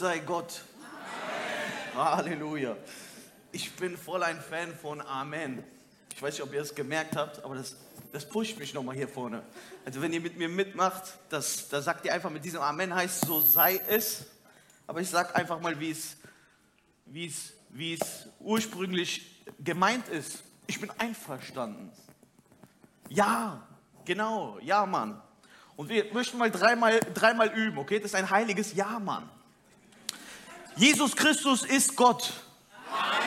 sei Gott. Amen. Halleluja. Ich bin voll ein Fan von Amen. Ich weiß nicht, ob ihr es gemerkt habt, aber das, das pusht mich nochmal hier vorne. Also wenn ihr mit mir mitmacht, das, da sagt ihr einfach mit diesem Amen heißt, so sei es. Aber ich sage einfach mal, wie es, wie, es, wie es ursprünglich gemeint ist. Ich bin einverstanden. Ja, genau, ja, Mann. Und wir möchten mal dreimal, dreimal üben, okay? Das ist ein heiliges Ja, Mann. Jesus Christus ist Gott. Amen.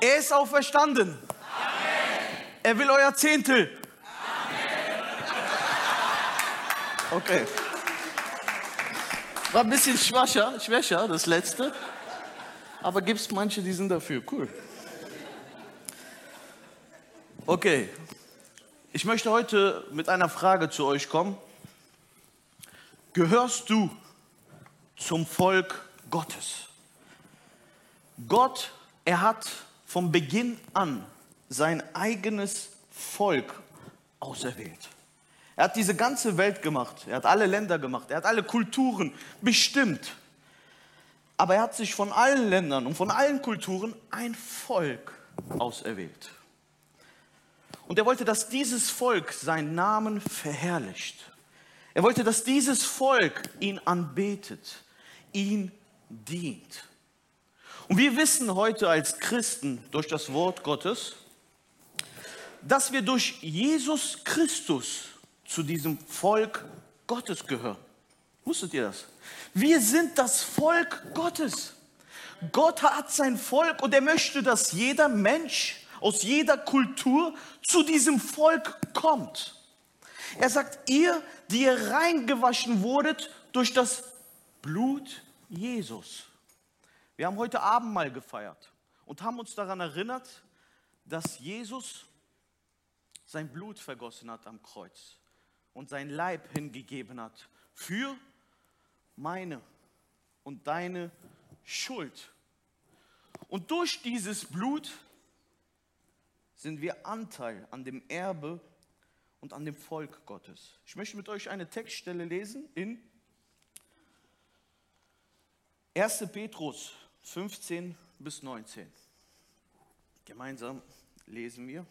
Er ist auferstanden. Amen. Er will euer Zehntel. Amen. Okay. War ein bisschen schwacher, schwächer, das letzte. Aber gibt es manche, die sind dafür. Cool. Okay, ich möchte heute mit einer Frage zu euch kommen. Gehörst du zum Volk Gottes? Gott, er hat von Beginn an sein eigenes Volk auserwählt. Er hat diese ganze Welt gemacht, er hat alle Länder gemacht, er hat alle Kulturen bestimmt. Aber er hat sich von allen Ländern und von allen Kulturen ein Volk auserwählt. Und er wollte, dass dieses Volk seinen Namen verherrlicht. Er wollte, dass dieses Volk ihn anbetet, ihn dient. Und wir wissen heute als Christen durch das Wort Gottes, dass wir durch Jesus Christus zu diesem Volk Gottes gehören. Wusstet ihr das? Wir sind das Volk Gottes. Gott hat sein Volk und er möchte, dass jeder Mensch aus jeder Kultur zu diesem Volk kommt. Er sagt, ihr, die ihr reingewaschen wurdet durch das Blut Jesus. Wir haben heute Abend mal gefeiert und haben uns daran erinnert, dass Jesus sein Blut vergossen hat am Kreuz und sein Leib hingegeben hat für meine und deine Schuld. Und durch dieses Blut sind wir Anteil an dem Erbe und an dem Volk Gottes. Ich möchte mit euch eine Textstelle lesen in 1. Petrus 15 bis 19. Gemeinsam lesen wir.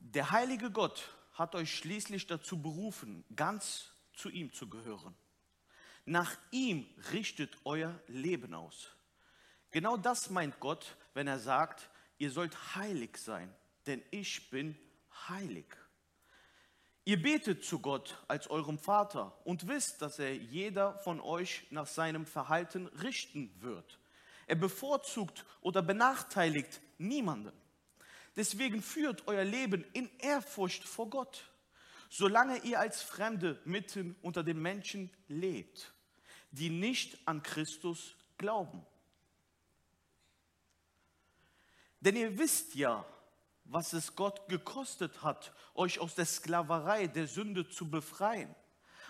Der heilige Gott hat euch schließlich dazu berufen, ganz zu ihm zu gehören. Nach ihm richtet euer Leben aus. Genau das meint Gott, wenn er sagt, ihr sollt heilig sein, denn ich bin heilig. Ihr betet zu Gott als eurem Vater und wisst, dass er jeder von euch nach seinem Verhalten richten wird. Er bevorzugt oder benachteiligt niemanden. Deswegen führt euer Leben in Ehrfurcht vor Gott solange ihr als Fremde mitten unter den Menschen lebt, die nicht an Christus glauben. Denn ihr wisst ja, was es Gott gekostet hat, euch aus der Sklaverei der Sünde zu befreien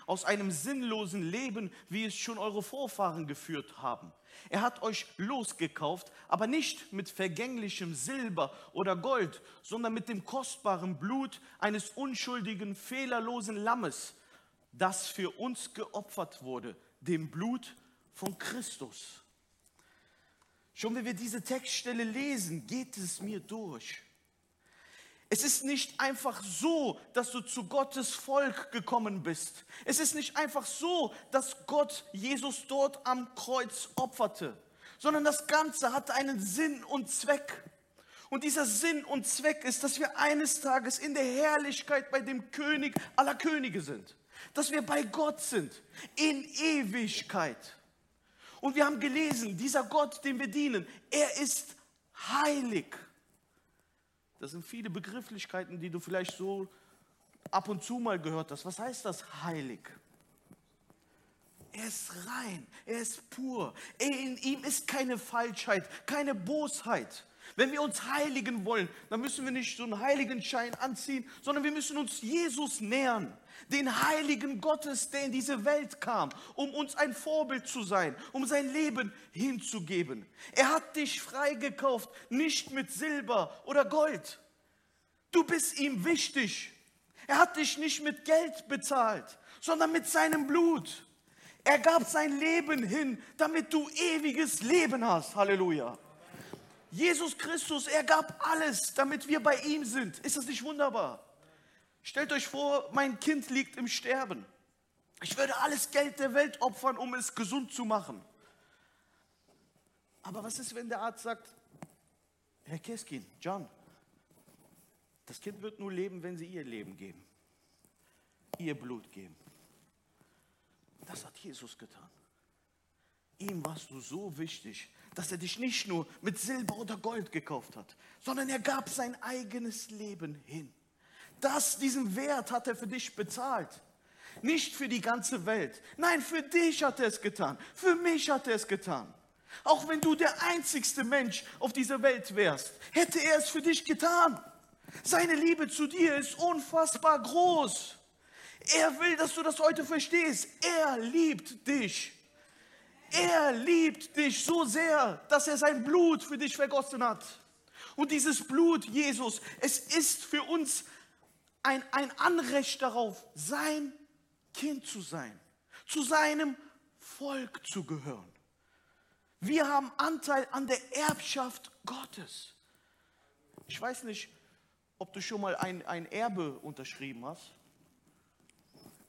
aus einem sinnlosen Leben, wie es schon eure Vorfahren geführt haben. Er hat euch losgekauft, aber nicht mit vergänglichem Silber oder Gold, sondern mit dem kostbaren Blut eines unschuldigen, fehlerlosen Lammes, das für uns geopfert wurde, dem Blut von Christus. Schon wenn wir diese Textstelle lesen, geht es mir durch. Es ist nicht einfach so, dass du zu Gottes Volk gekommen bist. Es ist nicht einfach so, dass Gott Jesus dort am Kreuz opferte, sondern das Ganze hat einen Sinn und Zweck. Und dieser Sinn und Zweck ist, dass wir eines Tages in der Herrlichkeit bei dem König aller Könige sind. Dass wir bei Gott sind, in Ewigkeit. Und wir haben gelesen, dieser Gott, dem wir dienen, er ist heilig. Das sind viele Begrifflichkeiten, die du vielleicht so ab und zu mal gehört hast. Was heißt das heilig? Er ist rein, er ist pur. In ihm ist keine Falschheit, keine Bosheit. Wenn wir uns heiligen wollen, dann müssen wir nicht so einen Heiligenschein anziehen, sondern wir müssen uns Jesus nähern. Den Heiligen Gottes, der in diese Welt kam, um uns ein Vorbild zu sein, um sein Leben hinzugeben. Er hat dich freigekauft, nicht mit Silber oder Gold. Du bist ihm wichtig. Er hat dich nicht mit Geld bezahlt, sondern mit seinem Blut. Er gab sein Leben hin, damit du ewiges Leben hast. Halleluja. Jesus Christus, er gab alles, damit wir bei ihm sind. Ist das nicht wunderbar? Stellt euch vor, mein Kind liegt im Sterben. Ich würde alles Geld der Welt opfern, um es gesund zu machen. Aber was ist, wenn der Arzt sagt, Herr Keskin, John, das Kind wird nur leben, wenn Sie ihr Leben geben, ihr Blut geben. Das hat Jesus getan. Ihm warst du so wichtig, dass er dich nicht nur mit Silber oder Gold gekauft hat, sondern er gab sein eigenes Leben hin. Das, diesen Wert hat er für dich bezahlt. Nicht für die ganze Welt. Nein, für dich hat er es getan. Für mich hat er es getan. Auch wenn du der einzigste Mensch auf dieser Welt wärst, hätte er es für dich getan. Seine Liebe zu dir ist unfassbar groß. Er will, dass du das heute verstehst. Er liebt dich. Er liebt dich so sehr, dass er sein Blut für dich vergossen hat. Und dieses Blut, Jesus, es ist für uns ein, ein Anrecht darauf, sein Kind zu sein, zu seinem Volk zu gehören. Wir haben Anteil an der Erbschaft Gottes. Ich weiß nicht, ob du schon mal ein, ein Erbe unterschrieben hast.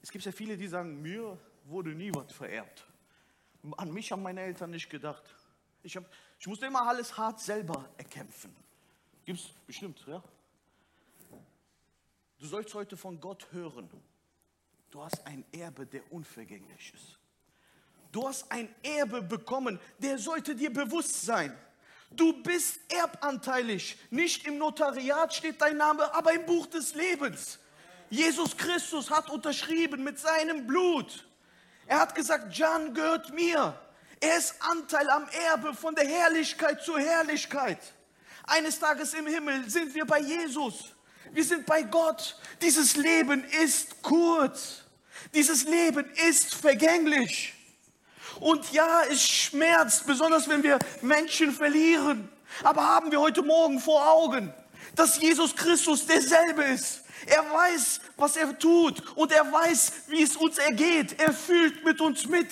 Es gibt ja viele, die sagen, mir wurde nie was vererbt. An mich haben meine Eltern nicht gedacht. Ich, hab, ich musste immer alles hart selber erkämpfen. Gibt es bestimmt, ja? Du sollst heute von Gott hören. Du hast ein Erbe, der unvergänglich ist. Du hast ein Erbe bekommen, der sollte dir bewusst sein. Du bist erbanteilig. Nicht im Notariat steht dein Name, aber im Buch des Lebens. Jesus Christus hat unterschrieben mit seinem Blut. Er hat gesagt, Jan gehört mir. Er ist Anteil am Erbe von der Herrlichkeit zur Herrlichkeit. Eines Tages im Himmel sind wir bei Jesus. Wir sind bei Gott. Dieses Leben ist kurz. Dieses Leben ist vergänglich. Und ja, es schmerzt, besonders wenn wir Menschen verlieren. Aber haben wir heute Morgen vor Augen, dass Jesus Christus derselbe ist. Er weiß, was er tut und er weiß, wie es uns ergeht. Er fühlt mit uns mit.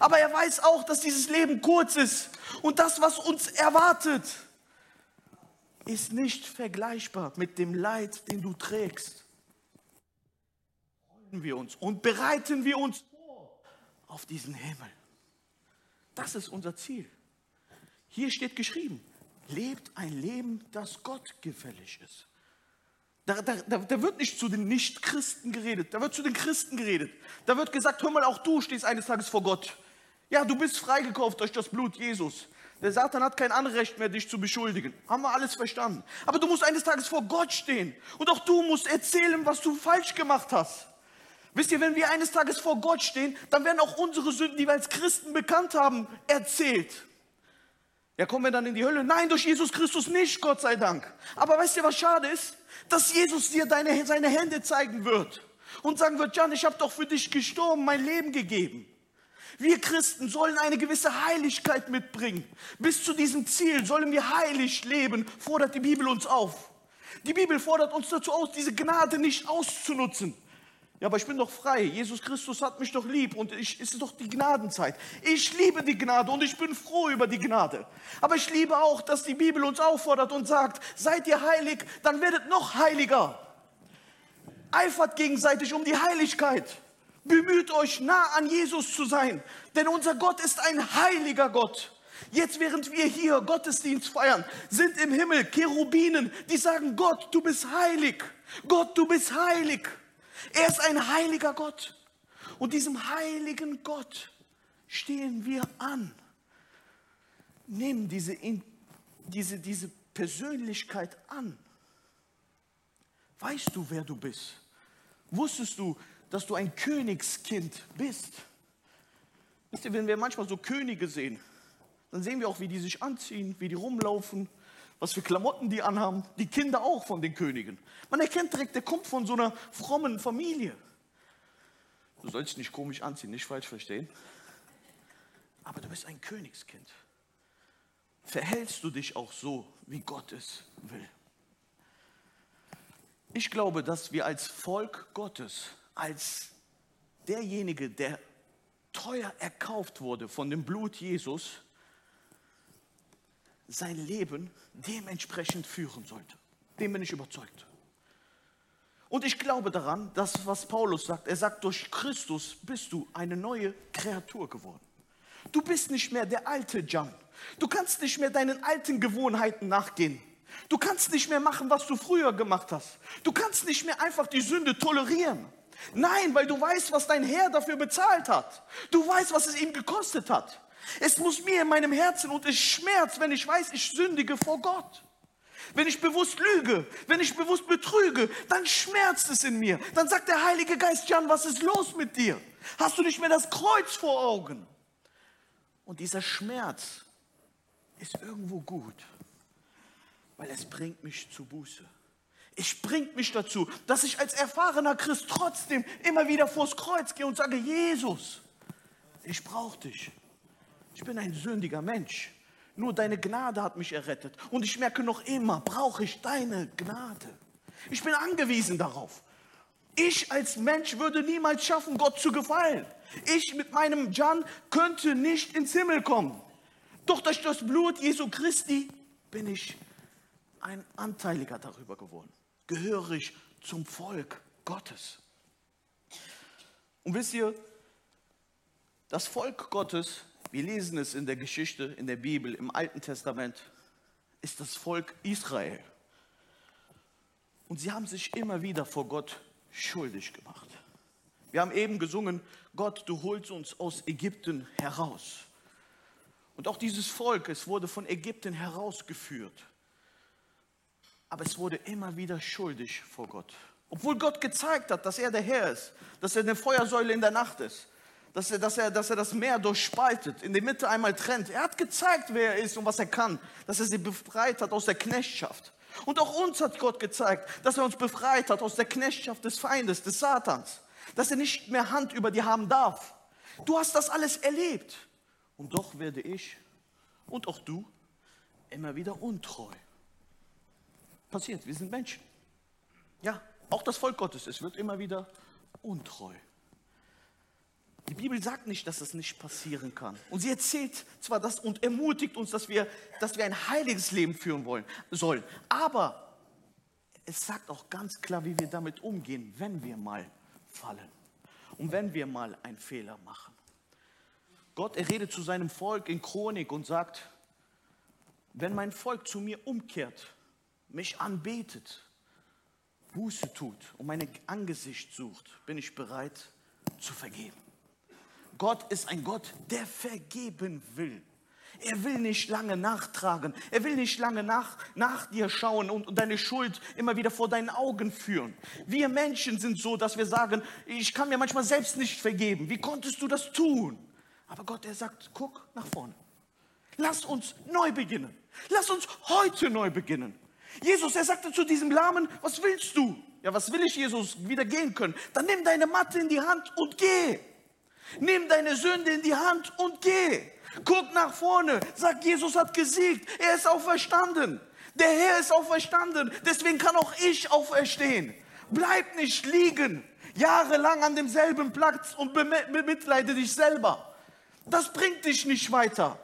Aber er weiß auch, dass dieses Leben kurz ist und das, was uns erwartet, ist nicht vergleichbar mit dem Leid, den du trägst. Freuen wir uns und bereiten wir uns vor auf diesen Himmel. Das ist unser Ziel. Hier steht geschrieben, lebt ein Leben, das Gott gefällig ist. Da, da, da, wird nicht zu den Nichtchristen geredet, da wird zu den Christen geredet. Da wird gesagt, hör mal, auch du stehst eines Tages vor Gott. Ja, du bist freigekauft durch das Blut Jesus. Der Satan hat kein Anrecht mehr, dich zu beschuldigen. Haben wir alles verstanden. Aber du musst eines Tages vor Gott stehen. Und auch du musst erzählen, was du falsch gemacht hast. Wisst ihr, wenn wir eines Tages vor Gott stehen, dann werden auch unsere Sünden, die wir als Christen bekannt haben, erzählt. Ja, kommen wir dann in die Hölle? Nein, durch Jesus Christus nicht, Gott sei Dank. Aber weißt du, was schade ist? dass Jesus dir deine, seine Hände zeigen wird und sagen wird, Jan, ich habe doch für dich gestorben, mein Leben gegeben. Wir Christen sollen eine gewisse Heiligkeit mitbringen. Bis zu diesem Ziel sollen wir heilig leben, fordert die Bibel uns auf. Die Bibel fordert uns dazu aus, diese Gnade nicht auszunutzen. Ja, aber ich bin doch frei. Jesus Christus hat mich doch lieb und ich, es ist doch die Gnadenzeit. Ich liebe die Gnade und ich bin froh über die Gnade. Aber ich liebe auch, dass die Bibel uns auffordert und sagt, seid ihr heilig, dann werdet noch heiliger. Eifert gegenseitig um die Heiligkeit. Bemüht euch, nah an Jesus zu sein, denn unser Gott ist ein heiliger Gott. Jetzt, während wir hier Gottesdienst feiern, sind im Himmel Cherubinen, die sagen, Gott, du bist heilig. Gott, du bist heilig. Er ist ein heiliger Gott. Und diesem heiligen Gott stehen wir an. Nimm diese, diese, diese Persönlichkeit an. Weißt du, wer du bist? Wusstest du, dass du ein Königskind bist? Wisst ihr, wenn wir manchmal so Könige sehen, dann sehen wir auch, wie die sich anziehen, wie die rumlaufen, was für Klamotten die anhaben, die Kinder auch von den Königen. Man erkennt direkt, der kommt von so einer frommen Familie. Du sollst nicht komisch anziehen, nicht falsch verstehen. Aber du bist ein Königskind. Verhältst du dich auch so, wie Gott es will? Ich glaube, dass wir als Volk Gottes, als derjenige, der teuer erkauft wurde von dem Blut Jesus, sein Leben dementsprechend führen sollte. Dem bin ich überzeugt. Und ich glaube daran, dass was Paulus sagt, er sagt, durch Christus bist du eine neue Kreatur geworden. Du bist nicht mehr der alte Jan. Du kannst nicht mehr deinen alten Gewohnheiten nachgehen. Du kannst nicht mehr machen, was du früher gemacht hast. Du kannst nicht mehr einfach die Sünde tolerieren. Nein, weil du weißt, was dein Herr dafür bezahlt hat. Du weißt, was es ihm gekostet hat. Es muss mir in meinem Herzen und es schmerzt, wenn ich weiß, ich sündige vor Gott. Wenn ich bewusst lüge, wenn ich bewusst betrüge, dann schmerzt es in mir. Dann sagt der Heilige Geist, Jan, was ist los mit dir? Hast du nicht mehr das Kreuz vor Augen? Und dieser Schmerz ist irgendwo gut, weil es bringt mich zu Buße. Es bringt mich dazu, dass ich als erfahrener Christ trotzdem immer wieder vors Kreuz gehe und sage, Jesus, ich brauche dich. Ich bin ein sündiger Mensch. Nur deine Gnade hat mich errettet. Und ich merke noch immer, brauche ich deine Gnade. Ich bin angewiesen darauf. Ich als Mensch würde niemals schaffen, Gott zu gefallen. Ich mit meinem Jan könnte nicht ins Himmel kommen. Doch durch das Blut Jesu Christi bin ich ein Anteiliger darüber geworden. Gehöre ich zum Volk Gottes. Und wisst ihr, das Volk Gottes wir lesen es in der Geschichte, in der Bibel, im Alten Testament, ist das Volk Israel. Und sie haben sich immer wieder vor Gott schuldig gemacht. Wir haben eben gesungen, Gott, du holst uns aus Ägypten heraus. Und auch dieses Volk, es wurde von Ägypten herausgeführt. Aber es wurde immer wieder schuldig vor Gott. Obwohl Gott gezeigt hat, dass er der Herr ist, dass er eine Feuersäule in der Nacht ist, dass er, dass, er, dass er das Meer durchspaltet, in der Mitte einmal trennt. Er hat gezeigt, wer er ist und was er kann, dass er sie befreit hat aus der Knechtschaft. Und auch uns hat Gott gezeigt, dass er uns befreit hat aus der Knechtschaft des Feindes, des Satans, dass er nicht mehr Hand über dir haben darf. Du hast das alles erlebt. Und doch werde ich und auch du immer wieder untreu. Passiert, wir sind Menschen. Ja, auch das Volk Gottes, es wird immer wieder untreu. Die Bibel sagt nicht, dass das nicht passieren kann. Und sie erzählt zwar das und ermutigt uns, dass wir, dass wir ein heiliges Leben führen wollen, sollen. Aber es sagt auch ganz klar, wie wir damit umgehen, wenn wir mal fallen und wenn wir mal einen Fehler machen. Gott, er redet zu seinem Volk in Chronik und sagt, wenn mein Volk zu mir umkehrt, mich anbetet, Buße tut und mein Angesicht sucht, bin ich bereit zu vergeben. Gott ist ein Gott, der vergeben will. Er will nicht lange nachtragen. Er will nicht lange nach, nach dir schauen und, und deine Schuld immer wieder vor deinen Augen führen. Wir Menschen sind so, dass wir sagen, ich kann mir manchmal selbst nicht vergeben. Wie konntest du das tun? Aber Gott, er sagt, guck nach vorne. Lass uns neu beginnen. Lass uns heute neu beginnen. Jesus, er sagte zu diesem Lahmen, was willst du? Ja, was will ich, Jesus, wieder gehen können? Dann nimm deine Matte in die Hand und geh. Nimm deine Sünde in die Hand und geh. Guck nach vorne. Sag, Jesus hat gesiegt. Er ist auferstanden. Der Herr ist auferstanden. Deswegen kann auch ich auferstehen. Bleib nicht liegen. Jahrelang an demselben Platz und bemitleide dich selber. Das bringt dich nicht weiter.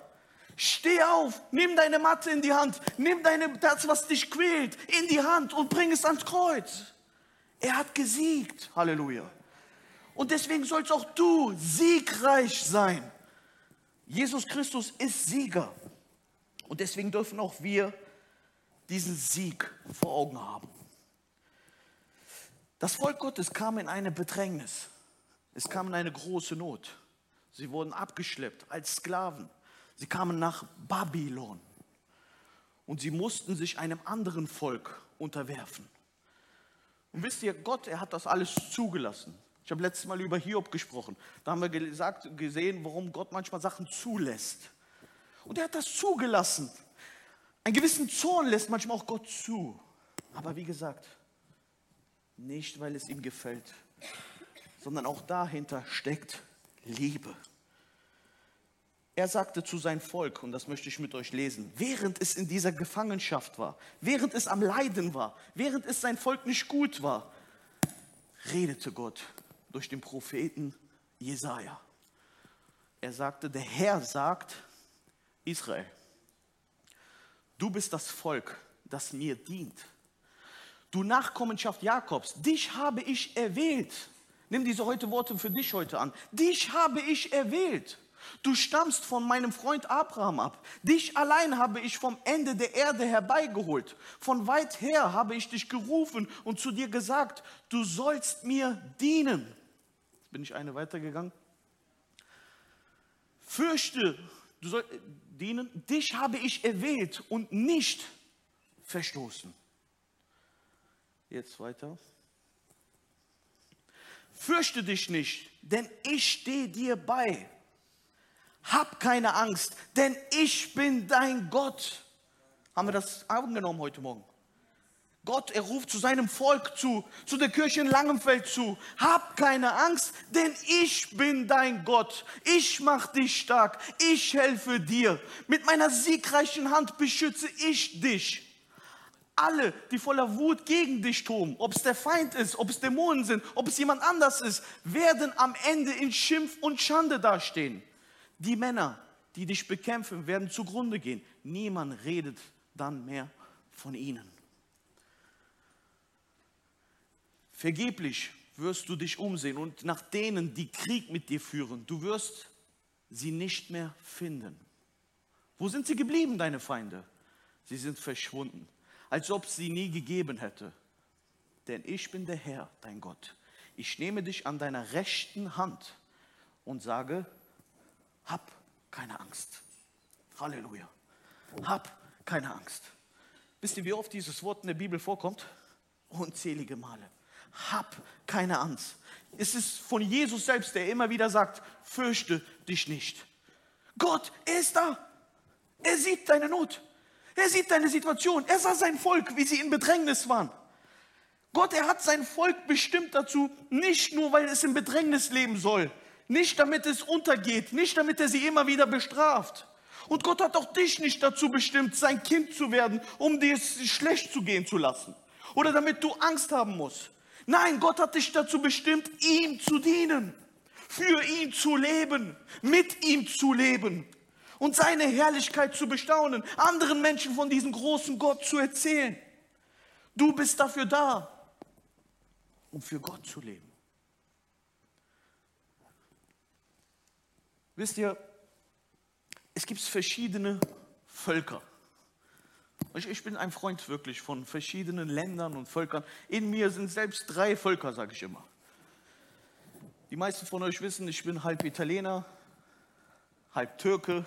Steh auf, nimm deine Matte in die Hand, nimm deine, das, was dich quält, in die Hand und bring es ans Kreuz. Er hat gesiegt. Halleluja. Und deswegen sollst auch du siegreich sein. Jesus Christus ist Sieger. Und deswegen dürfen auch wir diesen Sieg vor Augen haben. Das Volk Gottes kam in eine Bedrängnis. Es kam in eine große Not. Sie wurden abgeschleppt als Sklaven. Sie kamen nach Babylon. Und sie mussten sich einem anderen Volk unterwerfen. Und wisst ihr, Gott, er hat das alles zugelassen. Ich habe letztes Mal über Hiob gesprochen. Da haben wir gesagt, gesehen, warum Gott manchmal Sachen zulässt. Und er hat das zugelassen. Einen gewissen Zorn lässt manchmal auch Gott zu. Aber wie gesagt, nicht weil es ihm gefällt, sondern auch dahinter steckt Liebe. Er sagte zu seinem Volk, und das möchte ich mit euch lesen, während es in dieser Gefangenschaft war, während es am Leiden war, während es sein Volk nicht gut war, redete Gott durch den Propheten Jesaja. Er sagte: Der Herr sagt, Israel, du bist das Volk, das mir dient. Du Nachkommenschaft Jakobs, dich habe ich erwählt. Nimm diese heute Worte für dich heute an. Dich habe ich erwählt. Du stammst von meinem Freund Abraham ab. Dich allein habe ich vom Ende der Erde herbeigeholt. Von weit her habe ich dich gerufen und zu dir gesagt, du sollst mir dienen. Jetzt bin ich eine weitergegangen. Fürchte, du sollst äh, dienen. Dich habe ich erwählt und nicht verstoßen. Jetzt weiter. Fürchte dich nicht, denn ich stehe dir bei. Hab keine Angst, denn ich bin dein Gott. Haben wir das angenommen heute Morgen? Gott, er ruft zu seinem Volk zu, zu der Kirche in Langenfeld zu. Hab keine Angst, denn ich bin dein Gott. Ich mach dich stark. Ich helfe dir. Mit meiner siegreichen Hand beschütze ich dich. Alle, die voller Wut gegen dich toben, ob es der Feind ist, ob es Dämonen sind, ob es jemand anders ist, werden am Ende in Schimpf und Schande dastehen. Die Männer, die dich bekämpfen, werden zugrunde gehen. Niemand redet dann mehr von ihnen. Vergeblich wirst du dich umsehen und nach denen, die Krieg mit dir führen, du wirst sie nicht mehr finden. Wo sind sie geblieben, deine Feinde? Sie sind verschwunden, als ob sie nie gegeben hätte. Denn ich bin der Herr, dein Gott. Ich nehme dich an deiner rechten Hand und sage, hab keine Angst. Halleluja. Hab keine Angst. Wisst ihr, wie oft dieses Wort in der Bibel vorkommt? Unzählige Male. Hab keine Angst. Es ist von Jesus selbst, der immer wieder sagt, fürchte dich nicht. Gott, er ist da. Er sieht deine Not. Er sieht deine Situation. Er sah sein Volk, wie sie in Bedrängnis waren. Gott, er hat sein Volk bestimmt dazu, nicht nur, weil es in Bedrängnis leben soll, nicht damit es untergeht, nicht damit er sie immer wieder bestraft. Und Gott hat auch dich nicht dazu bestimmt, sein Kind zu werden, um dir es schlecht zu gehen zu lassen. Oder damit du Angst haben musst. Nein, Gott hat dich dazu bestimmt, ihm zu dienen, für ihn zu leben, mit ihm zu leben und seine Herrlichkeit zu bestaunen, anderen Menschen von diesem großen Gott zu erzählen. Du bist dafür da, um für Gott zu leben. Wisst ihr, es gibt verschiedene Völker. Ich, bin ein Freund wirklich von verschiedenen Ländern und Völkern. In mir sind selbst drei Völker, sage ich immer. Die meisten von euch wissen, ich bin halb Italiener, halb Türke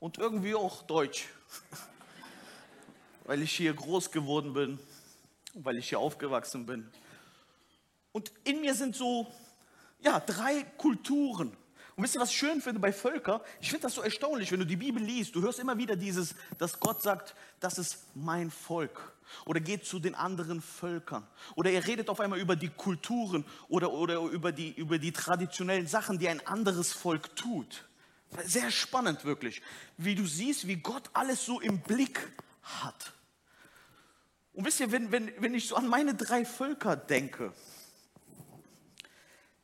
und irgendwie auch Deutsch. weil ich hier groß geworden bin, weil ich hier aufgewachsen bin. Und in mir sind so, ja, drei Kulturen. Und wisst ihr, was ich schön finde bei Völkern? Ich finde das so erstaunlich, wenn du die Bibel liest. Du hörst immer wieder dieses, dass Gott sagt, das ist mein Volk. Oder geht zu den anderen Völkern. Oder er redet auf einmal über die Kulturen oder, oder über, die, über die traditionellen Sachen, die ein anderes Volk tut. Sehr spannend wirklich, wie du siehst, wie Gott alles so im Blick hat. Und wisst ihr, wenn, wenn, wenn ich so an meine drei Völker denke,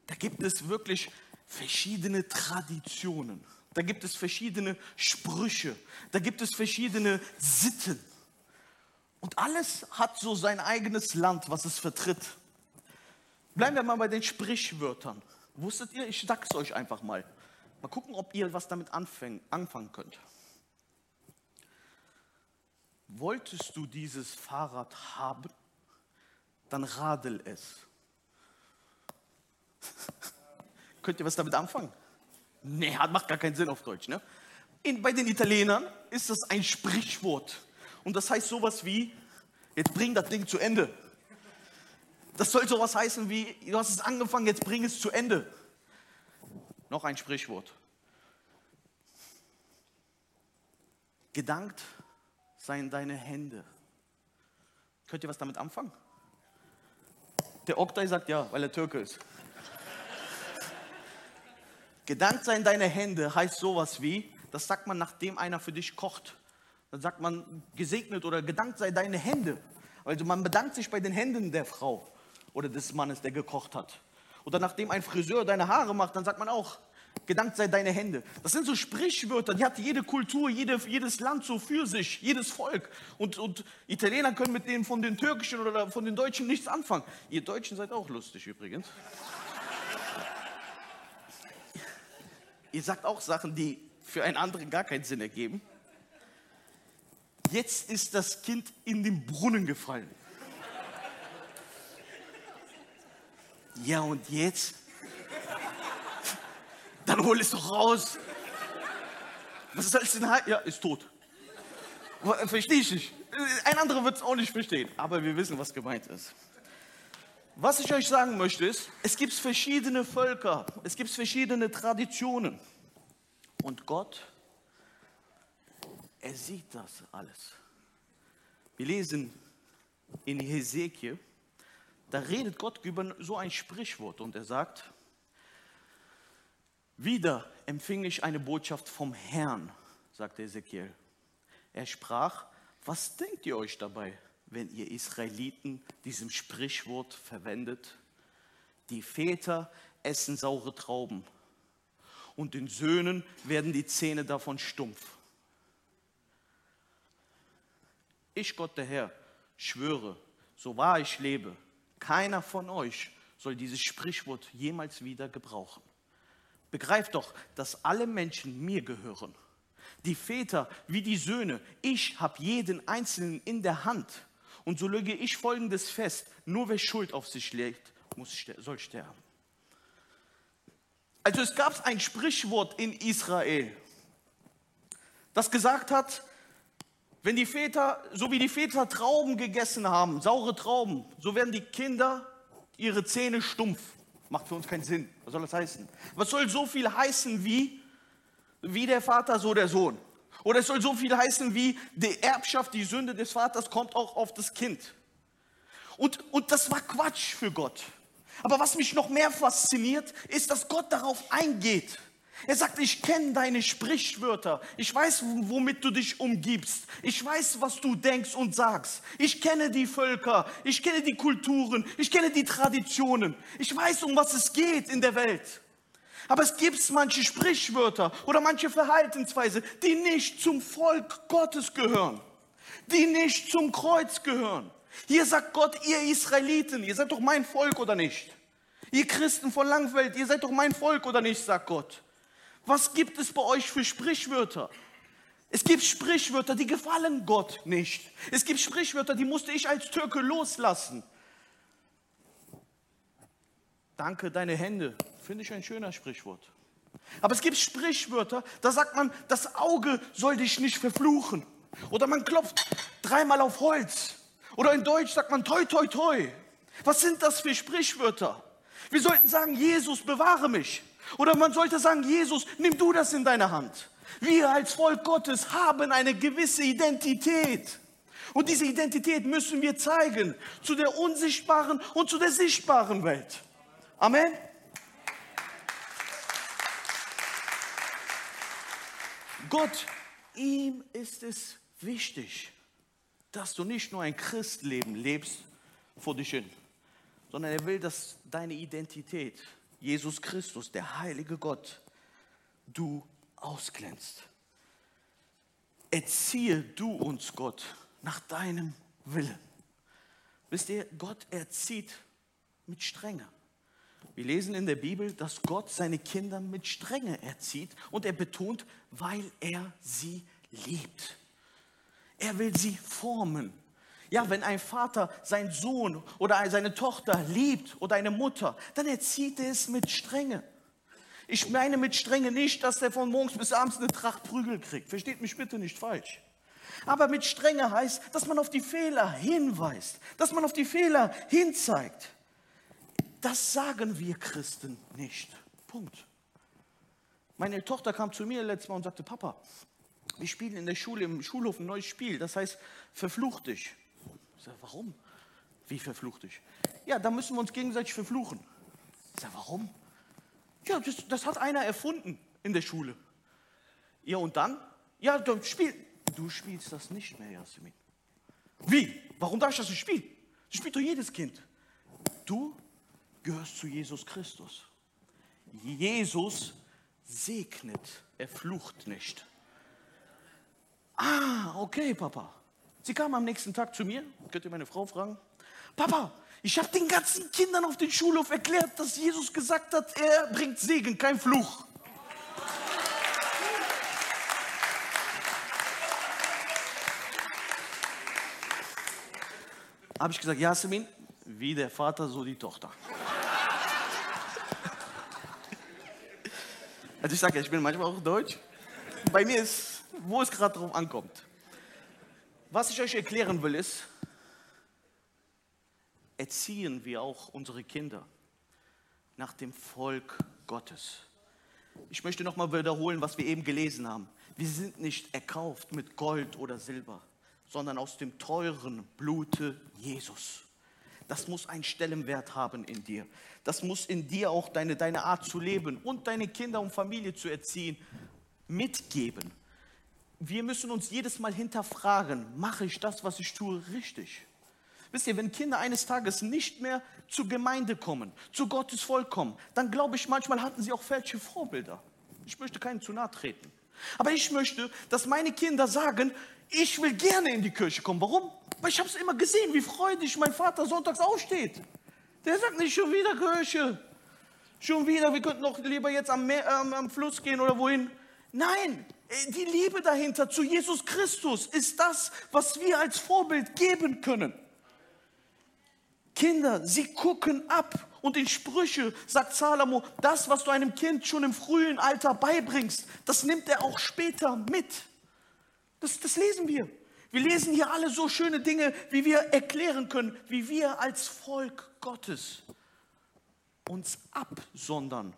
da gibt es wirklich verschiedene Traditionen. Da gibt es verschiedene Sprüche. Da gibt es verschiedene Sitten. Und alles hat so sein eigenes Land, was es vertritt. Bleiben wir mal bei den Sprichwörtern. Wusstet ihr, ich sag's euch einfach mal. Mal gucken, ob ihr was damit anfäng, anfangen könnt. Wolltest du dieses Fahrrad haben, dann radel es. Könnt ihr was damit anfangen? Nee, macht gar keinen Sinn auf Deutsch. Ne? In, bei den Italienern ist das ein Sprichwort. Und das heißt sowas wie, jetzt bring das Ding zu Ende. Das soll sowas heißen wie, du hast es angefangen, jetzt bring es zu Ende. Noch ein Sprichwort. Gedankt seien deine Hände. Könnt ihr was damit anfangen? Der Oktay sagt ja, weil er Türke ist. Gedankt seien deine Hände heißt sowas wie, das sagt man, nachdem einer für dich kocht. Dann sagt man, gesegnet oder gedankt sei deine Hände. Also man bedankt sich bei den Händen der Frau oder des Mannes, der gekocht hat. Oder nachdem ein Friseur deine Haare macht, dann sagt man auch, gedankt sei deine Hände. Das sind so Sprichwörter, die hat jede Kultur, jede, jedes Land so für sich, jedes Volk. Und, und Italiener können mit denen von den Türkischen oder von den Deutschen nichts anfangen. Ihr Deutschen seid auch lustig übrigens. Ihr sagt auch Sachen, die für einen anderen gar keinen Sinn ergeben. Jetzt ist das Kind in den Brunnen gefallen. Ja, und jetzt? Dann hol es doch raus. Was ist das denn? Ja, ist tot. Verstehe ich nicht. Ein anderer wird es auch nicht verstehen, aber wir wissen, was gemeint ist. Was ich euch sagen möchte ist, es gibt verschiedene Völker, es gibt verschiedene Traditionen. Und Gott, er sieht das alles. Wir lesen in Hesekiel, da redet Gott über so ein Sprichwort und er sagt, wieder empfing ich eine Botschaft vom Herrn, sagte Ezekiel. Er sprach, was denkt ihr euch dabei? Wenn ihr Israeliten diesem Sprichwort verwendet. Die Väter essen saure Trauben und den Söhnen werden die Zähne davon stumpf. Ich, Gott der Herr, schwöre, so wahr ich lebe, keiner von euch soll dieses Sprichwort jemals wieder gebrauchen. Begreift doch, dass alle Menschen mir gehören. Die Väter wie die Söhne, ich habe jeden Einzelnen in der Hand. Und so lege ich Folgendes fest, nur wer Schuld auf sich legt, muss, soll sterben. Also es gab ein Sprichwort in Israel, das gesagt hat, wenn die Väter, so wie die Väter Trauben gegessen haben, saure Trauben, so werden die Kinder ihre Zähne stumpf. Macht für uns keinen Sinn. Was soll das heißen? Was soll so viel heißen wie, wie der Vater, so der Sohn? Oder es soll so viel heißen wie, die Erbschaft, die Sünde des Vaters kommt auch auf das Kind. Und, und das war Quatsch für Gott. Aber was mich noch mehr fasziniert, ist, dass Gott darauf eingeht. Er sagt, ich kenne deine Sprichwörter. Ich weiß, womit du dich umgibst. Ich weiß, was du denkst und sagst. Ich kenne die Völker. Ich kenne die Kulturen. Ich kenne die Traditionen. Ich weiß, um was es geht in der Welt. Aber es gibt manche Sprichwörter oder manche Verhaltensweise, die nicht zum Volk Gottes gehören, die nicht zum Kreuz gehören. Hier sagt Gott, ihr Israeliten, ihr seid doch mein Volk oder nicht? Ihr Christen von Langfeld, ihr seid doch mein Volk oder nicht, sagt Gott. Was gibt es bei euch für Sprichwörter? Es gibt Sprichwörter, die gefallen Gott nicht. Es gibt Sprichwörter, die musste ich als Türke loslassen. Danke, deine Hände. Finde ich ein schöner Sprichwort. Aber es gibt Sprichwörter, da sagt man, das Auge soll dich nicht verfluchen. Oder man klopft dreimal auf Holz. Oder in Deutsch sagt man toi, toi, toi. Was sind das für Sprichwörter? Wir sollten sagen, Jesus, bewahre mich. Oder man sollte sagen, Jesus, nimm du das in deine Hand. Wir als Volk Gottes haben eine gewisse Identität. Und diese Identität müssen wir zeigen zu der unsichtbaren und zu der sichtbaren Welt. Amen. Gott, ihm ist es wichtig, dass du nicht nur ein Christleben lebst vor dich hin, sondern er will, dass deine Identität, Jesus Christus, der heilige Gott, du ausglänzt. Erziehe du uns, Gott, nach deinem Willen. Wisst ihr, Gott erzieht mit Strenge. Wir lesen in der Bibel, dass Gott seine Kinder mit Strenge erzieht und er betont, weil er sie liebt. Er will sie formen. Ja, wenn ein Vater seinen Sohn oder seine Tochter liebt oder eine Mutter, dann erzieht er es mit Strenge. Ich meine mit Strenge nicht, dass er von morgens bis abends eine Tracht Prügel kriegt. Versteht mich bitte nicht falsch. Aber mit Strenge heißt, dass man auf die Fehler hinweist, dass man auf die Fehler hinzeigt. Das sagen wir Christen nicht. Punkt. Meine Tochter kam zu mir letztes Mal und sagte, Papa, wir spielen in der Schule, im Schulhof ein neues Spiel, das heißt, verfluch dich. Ich sage, warum? Wie verfluch dich? Ja, da müssen wir uns gegenseitig verfluchen. Ich sage, warum? Ja, das, das hat einer erfunden in der Schule. Ja, und dann? Ja, du, spiel, du spielst das nicht mehr, Jasmin. Wie? Warum darf ich das nicht spielen? Das spielt doch jedes Kind. Du gehörst zu Jesus Christus. Jesus segnet, er flucht nicht. Ah, okay, Papa. Sie kam am nächsten Tag zu mir, könnt ihr meine Frau fragen. Papa, ich habe den ganzen Kindern auf dem Schulhof erklärt, dass Jesus gesagt hat, er bringt Segen, kein Fluch. Habe ich gesagt, Jasmin, wie der Vater, so die Tochter. Also ich sage ja, ich bin manchmal auch deutsch. Bei mir ist, wo es gerade drauf ankommt. Was ich euch erklären will, ist, erziehen wir auch unsere Kinder nach dem Volk Gottes. Ich möchte nochmal wiederholen, was wir eben gelesen haben. Wir sind nicht erkauft mit Gold oder Silber, sondern aus dem teuren Blute Jesus. Das muss einen Stellenwert haben in dir. Das muss in dir auch deine, deine Art zu leben und deine Kinder und Familie zu erziehen mitgeben. Wir müssen uns jedes Mal hinterfragen, mache ich das, was ich tue, richtig? Wisst ihr, wenn Kinder eines Tages nicht mehr zur Gemeinde kommen, zu Gottes Volk kommen, dann glaube ich, manchmal hatten sie auch falsche Vorbilder. Ich möchte keinen zu nahe treten. Aber ich möchte, dass meine Kinder sagen, ich will gerne in die Kirche kommen. Warum? Weil ich habe es immer gesehen, wie freudig mein Vater sonntags aufsteht. Der sagt nicht schon wieder Kirche. Schon wieder, wir könnten doch lieber jetzt am, Meer, ähm, am Fluss gehen oder wohin. Nein, äh, die Liebe dahinter zu Jesus Christus ist das, was wir als Vorbild geben können. Kinder, sie gucken ab. Und in Sprüche sagt Salomo, das, was du einem Kind schon im frühen Alter beibringst, das nimmt er auch später mit. Das, das lesen wir. Wir lesen hier alle so schöne Dinge, wie wir erklären können, wie wir als Volk Gottes uns absondern.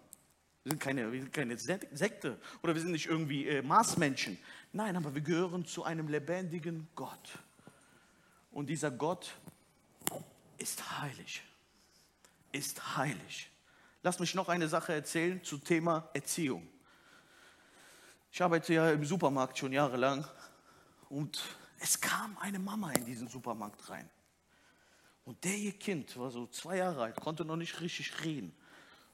Wir sind keine, wir sind keine Sekte oder wir sind nicht irgendwie äh, Marsmenschen. Nein, aber wir gehören zu einem lebendigen Gott. Und dieser Gott ist heilig. Ist heilig. Lass mich noch eine Sache erzählen zum Thema Erziehung. Ich arbeite ja im Supermarkt schon jahrelang und es kam eine Mama in diesen Supermarkt rein. Und der ihr Kind war so zwei Jahre alt, konnte noch nicht richtig reden.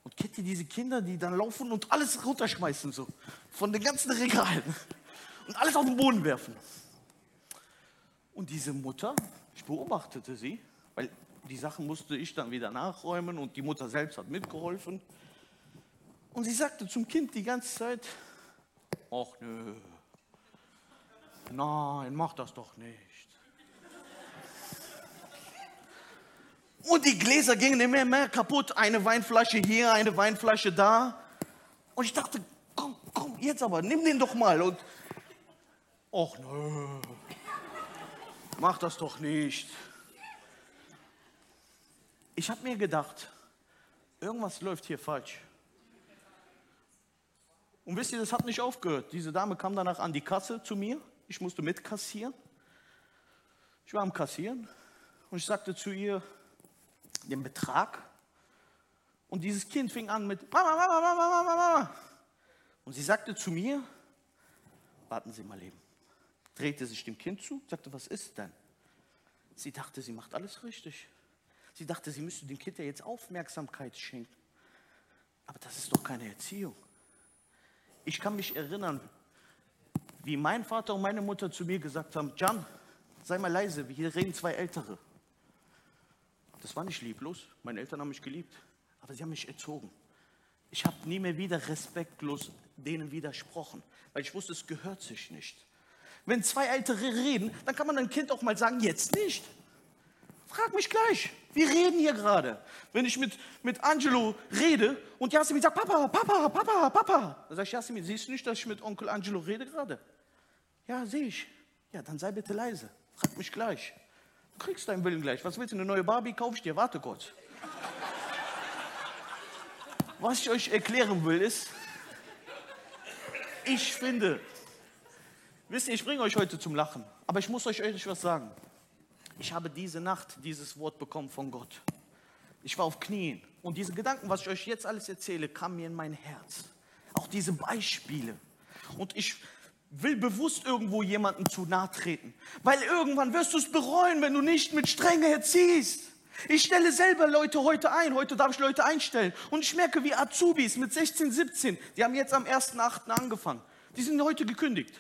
Und kennt ihr diese Kinder, die dann laufen und alles runterschmeißen, so von den ganzen Regalen und alles auf den Boden werfen? Und diese Mutter, ich beobachtete sie, weil die Sachen musste ich dann wieder nachräumen und die Mutter selbst hat mitgeholfen. Und sie sagte zum Kind die ganze Zeit, ach nö, nein, mach das doch nicht. Und die Gläser gingen immer mehr kaputt. Eine Weinflasche hier, eine Weinflasche da. Und ich dachte, komm, komm, jetzt aber, nimm den doch mal. Und, ach nö, mach das doch nicht ich habe mir gedacht, irgendwas läuft hier falsch. Und wisst ihr, das hat nicht aufgehört. Diese Dame kam danach an die Kasse zu mir. Ich musste mitkassieren. Ich war am Kassieren und ich sagte zu ihr den Betrag. Und dieses Kind fing an mit Mama, Mama, Mama, Mama, Mama. Und sie sagte zu mir, warten Sie mal eben. Drehte sich dem Kind zu, sagte, was ist denn? Sie dachte, sie macht alles richtig. Sie dachte, sie müsste dem Kind ja jetzt Aufmerksamkeit schenken. Aber das ist doch keine Erziehung. Ich kann mich erinnern, wie mein Vater und meine Mutter zu mir gesagt haben, Jan, sei mal leise, hier reden zwei Ältere. Das war nicht lieblos, meine Eltern haben mich geliebt, aber sie haben mich erzogen. Ich habe nie mehr wieder respektlos denen widersprochen, weil ich wusste, es gehört sich nicht. Wenn zwei Ältere reden, dann kann man einem Kind auch mal sagen, jetzt nicht. Frag mich gleich. Wir reden hier gerade. Wenn ich mit, mit Angelo rede und Jasmin sagt, Papa, Papa, Papa, Papa. Dann sag ich, Jasmin, siehst du nicht, dass ich mit Onkel Angelo rede gerade? Ja, sehe ich. Ja, dann sei bitte leise. Frag mich gleich. Du kriegst deinen Willen gleich. Was willst du, eine neue Barbie? Kauf ich dir. Warte kurz. Was ich euch erklären will, ist, ich finde, Wisst ihr, ich bringe euch heute zum Lachen, aber ich muss euch ehrlich was sagen. Ich habe diese Nacht dieses Wort bekommen von Gott. Ich war auf Knien und diese Gedanken, was ich euch jetzt alles erzähle, kamen mir in mein Herz. Auch diese Beispiele. Und ich will bewusst irgendwo jemanden zu nahe treten, weil irgendwann wirst du es bereuen, wenn du nicht mit Strenge erziehst. Ich stelle selber Leute heute ein, heute darf ich Leute einstellen und ich merke, wie Azubis mit 16, 17, die haben jetzt am 1.8. angefangen, die sind heute gekündigt.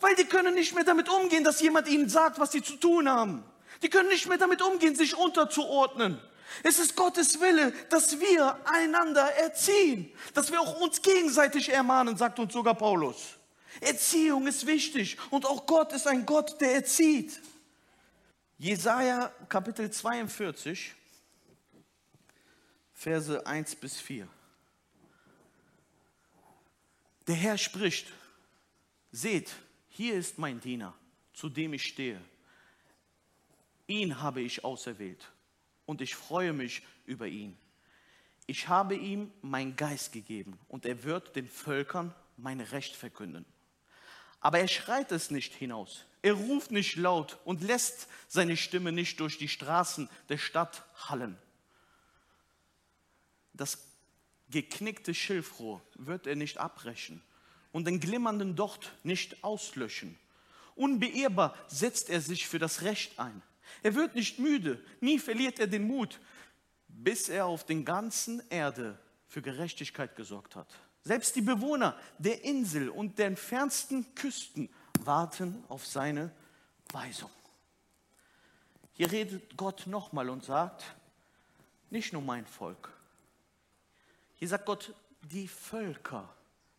Weil die können nicht mehr damit umgehen, dass jemand ihnen sagt, was sie zu tun haben. Die können nicht mehr damit umgehen, sich unterzuordnen. Es ist Gottes Wille, dass wir einander erziehen, dass wir auch uns gegenseitig ermahnen, sagt uns sogar Paulus. Erziehung ist wichtig und auch Gott ist ein Gott, der erzieht. Jesaja Kapitel 42, Verse 1 bis 4. Der Herr spricht, seht, hier ist mein Diener, zu dem ich stehe. Ihn habe ich auserwählt und ich freue mich über ihn. Ich habe ihm mein Geist gegeben und er wird den Völkern mein Recht verkünden. Aber er schreit es nicht hinaus. Er ruft nicht laut und lässt seine Stimme nicht durch die Straßen der Stadt hallen. Das geknickte Schilfrohr wird er nicht abbrechen und den glimmernden Docht nicht auslöschen. Unbeirrbar setzt er sich für das Recht ein. Er wird nicht müde, nie verliert er den Mut, bis er auf den ganzen Erde für Gerechtigkeit gesorgt hat. Selbst die Bewohner der Insel und der entfernsten Küsten warten auf seine Weisung. Hier redet Gott nochmal und sagt, nicht nur mein Volk. Hier sagt Gott, die Völker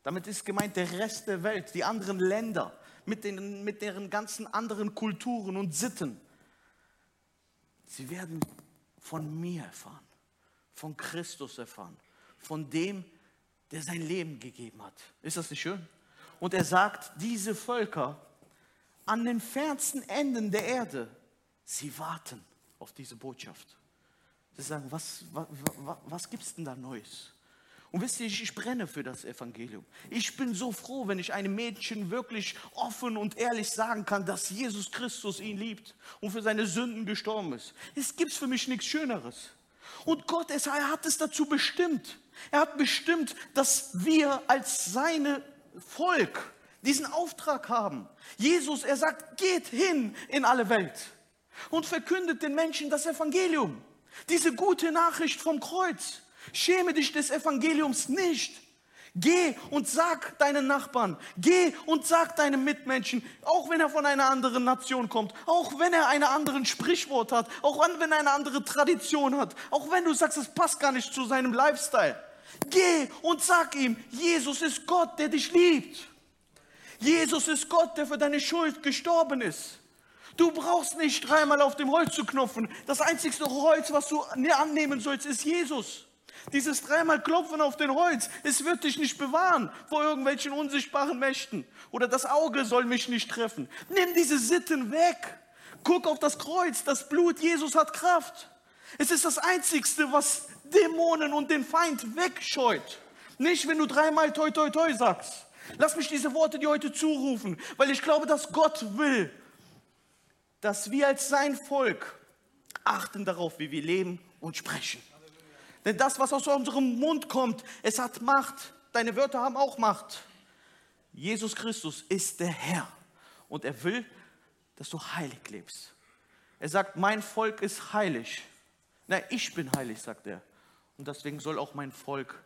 damit ist gemeint der Rest der Welt, die anderen Länder mit, den, mit deren ganzen anderen Kulturen und Sitten. Sie werden von mir erfahren, von Christus erfahren, von dem, der sein Leben gegeben hat. Ist das nicht schön? Und er sagt, diese Völker an den fernsten Enden der Erde, sie warten auf diese Botschaft. Sie sagen, was, was, was, was gibt es denn da Neues? Und wisst ihr, ich brenne für das Evangelium. Ich bin so froh, wenn ich einem Mädchen wirklich offen und ehrlich sagen kann, dass Jesus Christus ihn liebt und für seine Sünden gestorben ist. Es gibt für mich nichts Schöneres. Und Gott, er hat es dazu bestimmt. Er hat bestimmt, dass wir als seine Volk diesen Auftrag haben. Jesus, er sagt, geht hin in alle Welt und verkündet den Menschen das Evangelium. Diese gute Nachricht vom Kreuz. Schäme dich des Evangeliums nicht. Geh und sag deinen Nachbarn, geh und sag deinem Mitmenschen, auch wenn er von einer anderen Nation kommt, auch wenn er einen anderen Sprichwort hat, auch wenn er eine andere Tradition hat, auch wenn du sagst, es passt gar nicht zu seinem Lifestyle. Geh und sag ihm, Jesus ist Gott, der dich liebt. Jesus ist Gott, der für deine Schuld gestorben ist. Du brauchst nicht dreimal auf dem Holz zu knopfen. Das einzigste Holz, was du annehmen sollst, ist Jesus. Dieses dreimal Klopfen auf den Holz, es wird dich nicht bewahren vor irgendwelchen unsichtbaren Mächten. Oder das Auge soll mich nicht treffen. Nimm diese Sitten weg. Guck auf das Kreuz, das Blut Jesus hat Kraft. Es ist das Einzigste, was Dämonen und den Feind wegscheut. Nicht, wenn du dreimal toi toi toi sagst. Lass mich diese Worte dir heute zurufen, weil ich glaube, dass Gott will, dass wir als sein Volk achten darauf, wie wir leben und sprechen. Denn das, was aus unserem Mund kommt, es hat Macht. Deine Wörter haben auch Macht. Jesus Christus ist der Herr und er will, dass du heilig lebst. Er sagt, mein Volk ist heilig. Nein, ich bin heilig, sagt er. Und deswegen soll auch mein Volk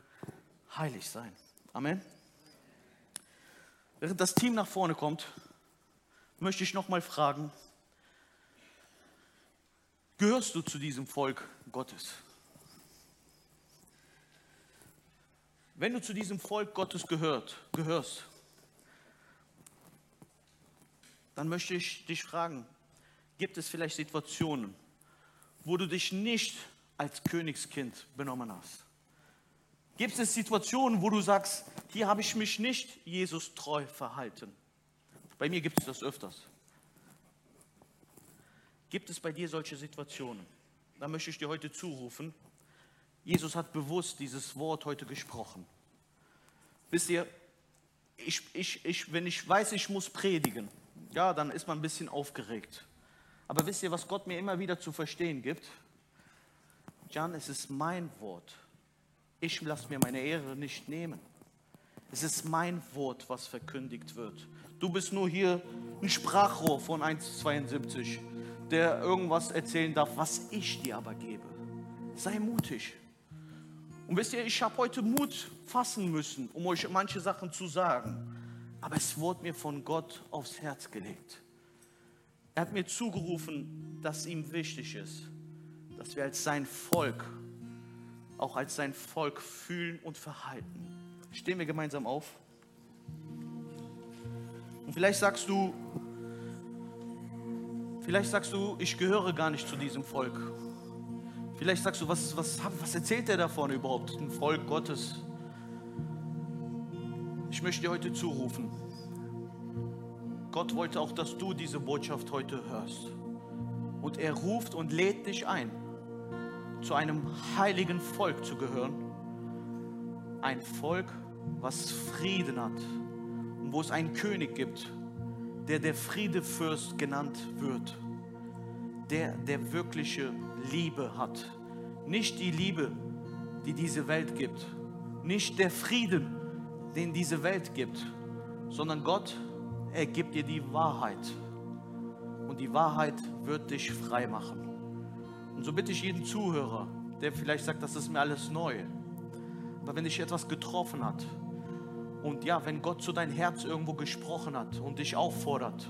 heilig sein. Amen. Während das Team nach vorne kommt, möchte ich nochmal fragen, gehörst du zu diesem Volk Gottes? Wenn du zu diesem Volk Gottes gehört, gehörst, dann möchte ich dich fragen, gibt es vielleicht Situationen, wo du dich nicht als Königskind benommen hast? Gibt es Situationen, wo du sagst, hier habe ich mich nicht Jesus treu verhalten? Bei mir gibt es das öfters. Gibt es bei dir solche Situationen? Da möchte ich dir heute zurufen, Jesus hat bewusst dieses Wort heute gesprochen. Wisst ihr, ich, ich, ich, wenn ich weiß, ich muss predigen, ja, dann ist man ein bisschen aufgeregt. Aber wisst ihr, was Gott mir immer wieder zu verstehen gibt? Jan, es ist mein Wort. Ich lasse mir meine Ehre nicht nehmen. Es ist mein Wort, was verkündigt wird. Du bist nur hier ein Sprachrohr von 1,72, der irgendwas erzählen darf, was ich dir aber gebe. Sei mutig. Und wisst ihr, ich habe heute Mut fassen müssen, um euch manche Sachen zu sagen. Aber es wurde mir von Gott aufs Herz gelegt. Er hat mir zugerufen, dass ihm wichtig ist, dass wir als sein Volk, auch als sein Volk fühlen und verhalten. Stehen wir gemeinsam auf. Und vielleicht sagst du, vielleicht sagst du, ich gehöre gar nicht zu diesem Volk. Vielleicht sagst du, was, was, was erzählt er davon überhaupt, ein Volk Gottes? Ich möchte dir heute zurufen, Gott wollte auch, dass du diese Botschaft heute hörst. Und er ruft und lädt dich ein, zu einem heiligen Volk zu gehören. Ein Volk, was Frieden hat und wo es einen König gibt, der der Friedefürst genannt wird. Der, der wirkliche Liebe hat. Nicht die Liebe, die diese Welt gibt. Nicht der Frieden, den diese Welt gibt, sondern Gott er gibt dir die Wahrheit. Und die Wahrheit wird dich frei machen. Und so bitte ich jeden Zuhörer, der vielleicht sagt, das ist mir alles neu. Aber wenn dich etwas getroffen hat und ja, wenn Gott zu dein Herz irgendwo gesprochen hat und dich auffordert,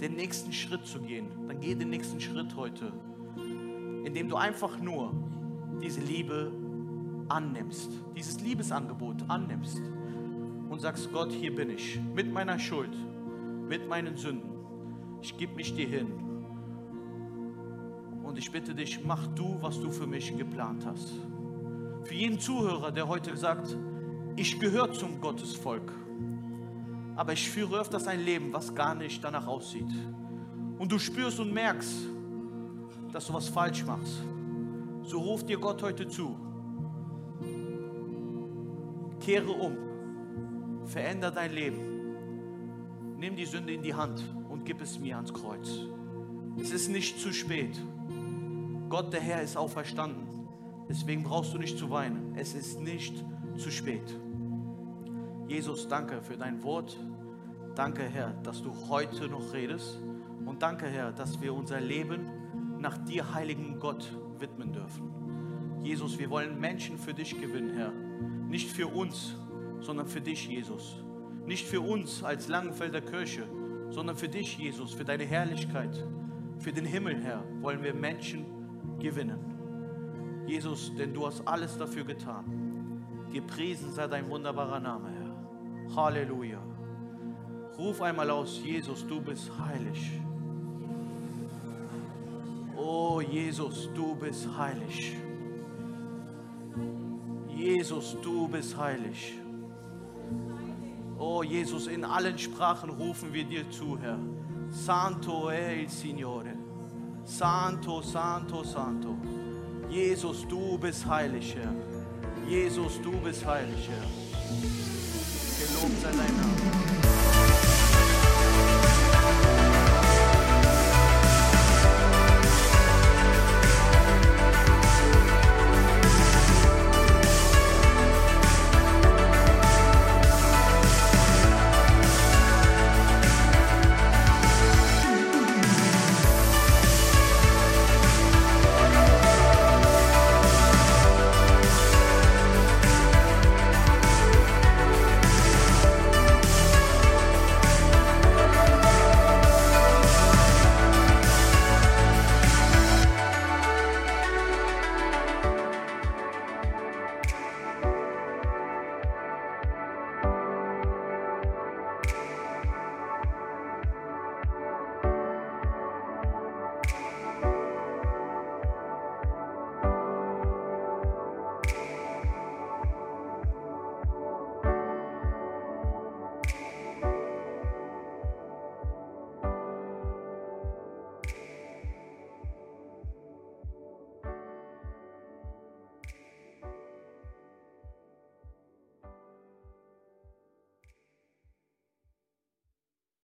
den nächsten Schritt zu gehen, dann geh den nächsten Schritt heute, indem du einfach nur diese Liebe annimmst, dieses Liebesangebot annimmst und sagst, Gott, hier bin ich mit meiner Schuld, mit meinen Sünden. Ich gebe mich dir hin. Und ich bitte dich, mach du, was du für mich geplant hast. Für jeden Zuhörer, der heute sagt, ich gehöre zum Gottesvolk, aber ich führe öfters ein Leben, was gar nicht danach aussieht. Und du spürst und merkst, dass du was falsch machst. So ruft dir Gott heute zu. Kehre um. Veränder dein Leben nimm die Sünde in die Hand und gib es mir ans Kreuz. Es ist nicht zu spät. Gott, der Herr, ist auferstanden. Deswegen brauchst du nicht zu weinen. Es ist nicht zu spät. Jesus, danke für dein Wort. Danke, Herr, dass du heute noch redest. Und danke, Herr, dass wir unser Leben nach dir, heiligen Gott, widmen dürfen. Jesus, wir wollen Menschen für dich gewinnen, Herr. Nicht für uns, sondern für dich, Jesus. Nicht für uns als Langenfelder Kirche, sondern für dich, Jesus, für deine Herrlichkeit, für den Himmel, Herr, wollen wir Menschen gewinnen. Jesus, denn du hast alles dafür getan. Gepriesen sei dein wunderbarer Name, Herr. Halleluja. Ruf einmal aus, Jesus, du bist heilig. Oh Jesus, du bist heilig. Jesus, du bist heilig. Oh Jesus, in allen Sprachen rufen wir dir zu, Herr. Santo è il Signore. Santo, Santo, Santo. Jesus, du bist heilig, Herr. Jesus, du bist heilig, Herr. Gelobt sei dein Name.